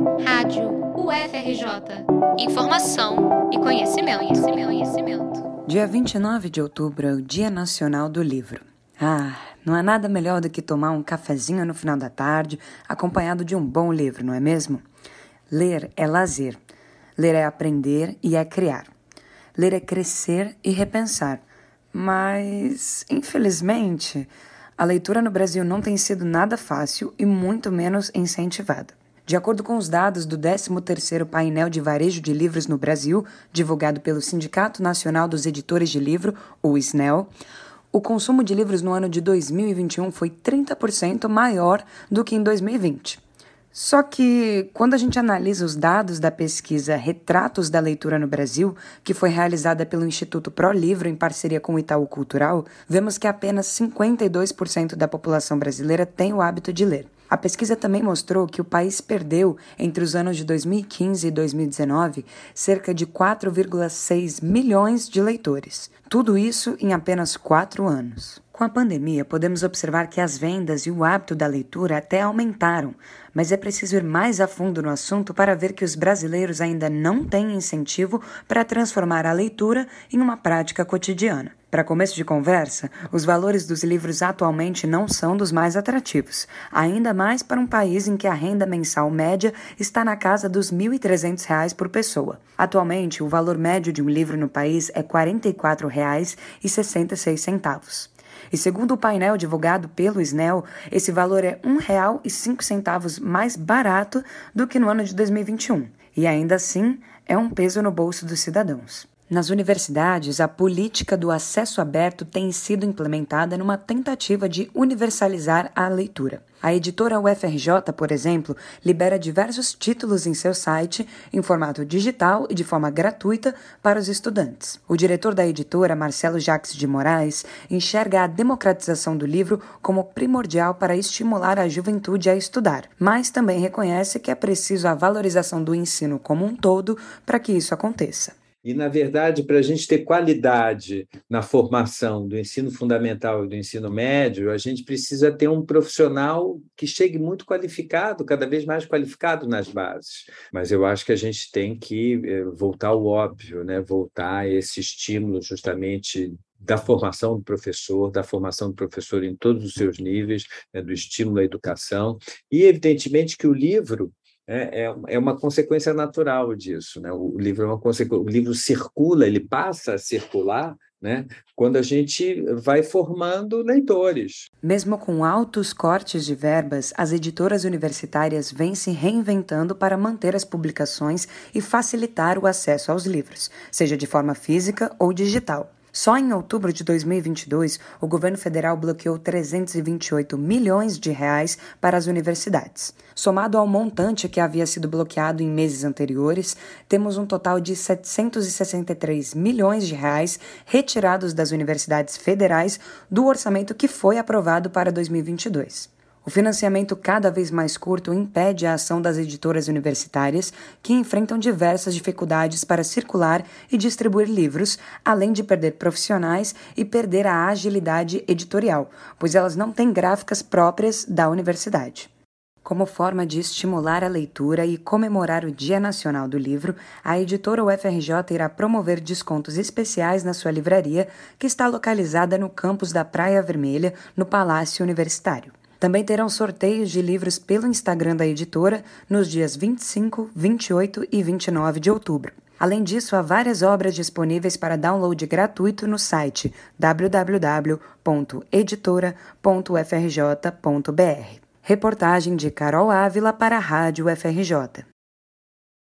Rádio UFRJ. Informação e conhecimento, conhecimento, conhecimento. Dia 29 de outubro é o Dia Nacional do Livro. Ah, não há nada melhor do que tomar um cafezinho no final da tarde, acompanhado de um bom livro, não é mesmo? Ler é lazer. Ler é aprender e é criar. Ler é crescer e repensar. Mas, infelizmente, a leitura no Brasil não tem sido nada fácil e muito menos incentivada. De acordo com os dados do 13º Painel de Varejo de Livros no Brasil, divulgado pelo Sindicato Nacional dos Editores de Livro, o SNEL, o consumo de livros no ano de 2021 foi 30% maior do que em 2020. Só que, quando a gente analisa os dados da pesquisa Retratos da Leitura no Brasil, que foi realizada pelo Instituto Pro Livro em parceria com o Itaú Cultural, vemos que apenas 52% da população brasileira tem o hábito de ler. A pesquisa também mostrou que o país perdeu, entre os anos de 2015 e 2019, cerca de 4,6 milhões de leitores. Tudo isso em apenas quatro anos. Com a pandemia, podemos observar que as vendas e o hábito da leitura até aumentaram, mas é preciso ir mais a fundo no assunto para ver que os brasileiros ainda não têm incentivo para transformar a leitura em uma prática cotidiana. Para começo de conversa, os valores dos livros atualmente não são dos mais atrativos, ainda mais para um país em que a renda mensal média está na casa dos R$ 1.300 por pessoa. Atualmente, o valor médio de um livro no país é R$ 44,66. E segundo o painel divulgado pelo SNEL, esse valor é R$ 1,05 mais barato do que no ano de 2021. E ainda assim, é um peso no bolso dos cidadãos. Nas universidades, a política do acesso aberto tem sido implementada numa tentativa de universalizar a leitura. A editora UFRJ, por exemplo, libera diversos títulos em seu site em formato digital e de forma gratuita para os estudantes. O diretor da editora, Marcelo Jacques de Moraes, enxerga a democratização do livro como primordial para estimular a juventude a estudar, mas também reconhece que é preciso a valorização do ensino como um todo para que isso aconteça. E, na verdade, para a gente ter qualidade na formação do ensino fundamental e do ensino médio, a gente precisa ter um profissional que chegue muito qualificado, cada vez mais qualificado nas bases. Mas eu acho que a gente tem que eh, voltar ao óbvio, né? voltar a esse estímulo justamente da formação do professor, da formação do professor em todos os seus níveis, né? do estímulo à educação, e evidentemente que o livro é, é, é uma consequência natural disso. Né? O livro é uma consequência, o livro circula, ele passa a circular né? quando a gente vai formando leitores. Mesmo com altos cortes de verbas, as editoras universitárias vêm se reinventando para manter as publicações e facilitar o acesso aos livros, seja de forma física ou digital. Só em outubro de 2022, o governo federal bloqueou 328 milhões de reais para as universidades. Somado ao montante que havia sido bloqueado em meses anteriores, temos um total de 763 milhões de reais retirados das universidades federais do orçamento que foi aprovado para 2022. O financiamento cada vez mais curto impede a ação das editoras universitárias, que enfrentam diversas dificuldades para circular e distribuir livros, além de perder profissionais e perder a agilidade editorial, pois elas não têm gráficas próprias da universidade. Como forma de estimular a leitura e comemorar o Dia Nacional do Livro, a editora UFRJ irá promover descontos especiais na sua livraria, que está localizada no campus da Praia Vermelha, no Palácio Universitário. Também terão sorteios de livros pelo Instagram da editora nos dias 25, 28 e 29 de outubro. Além disso, há várias obras disponíveis para download gratuito no site www.editora.ufrj.br. Reportagem de Carol Ávila para a Rádio UFRJ.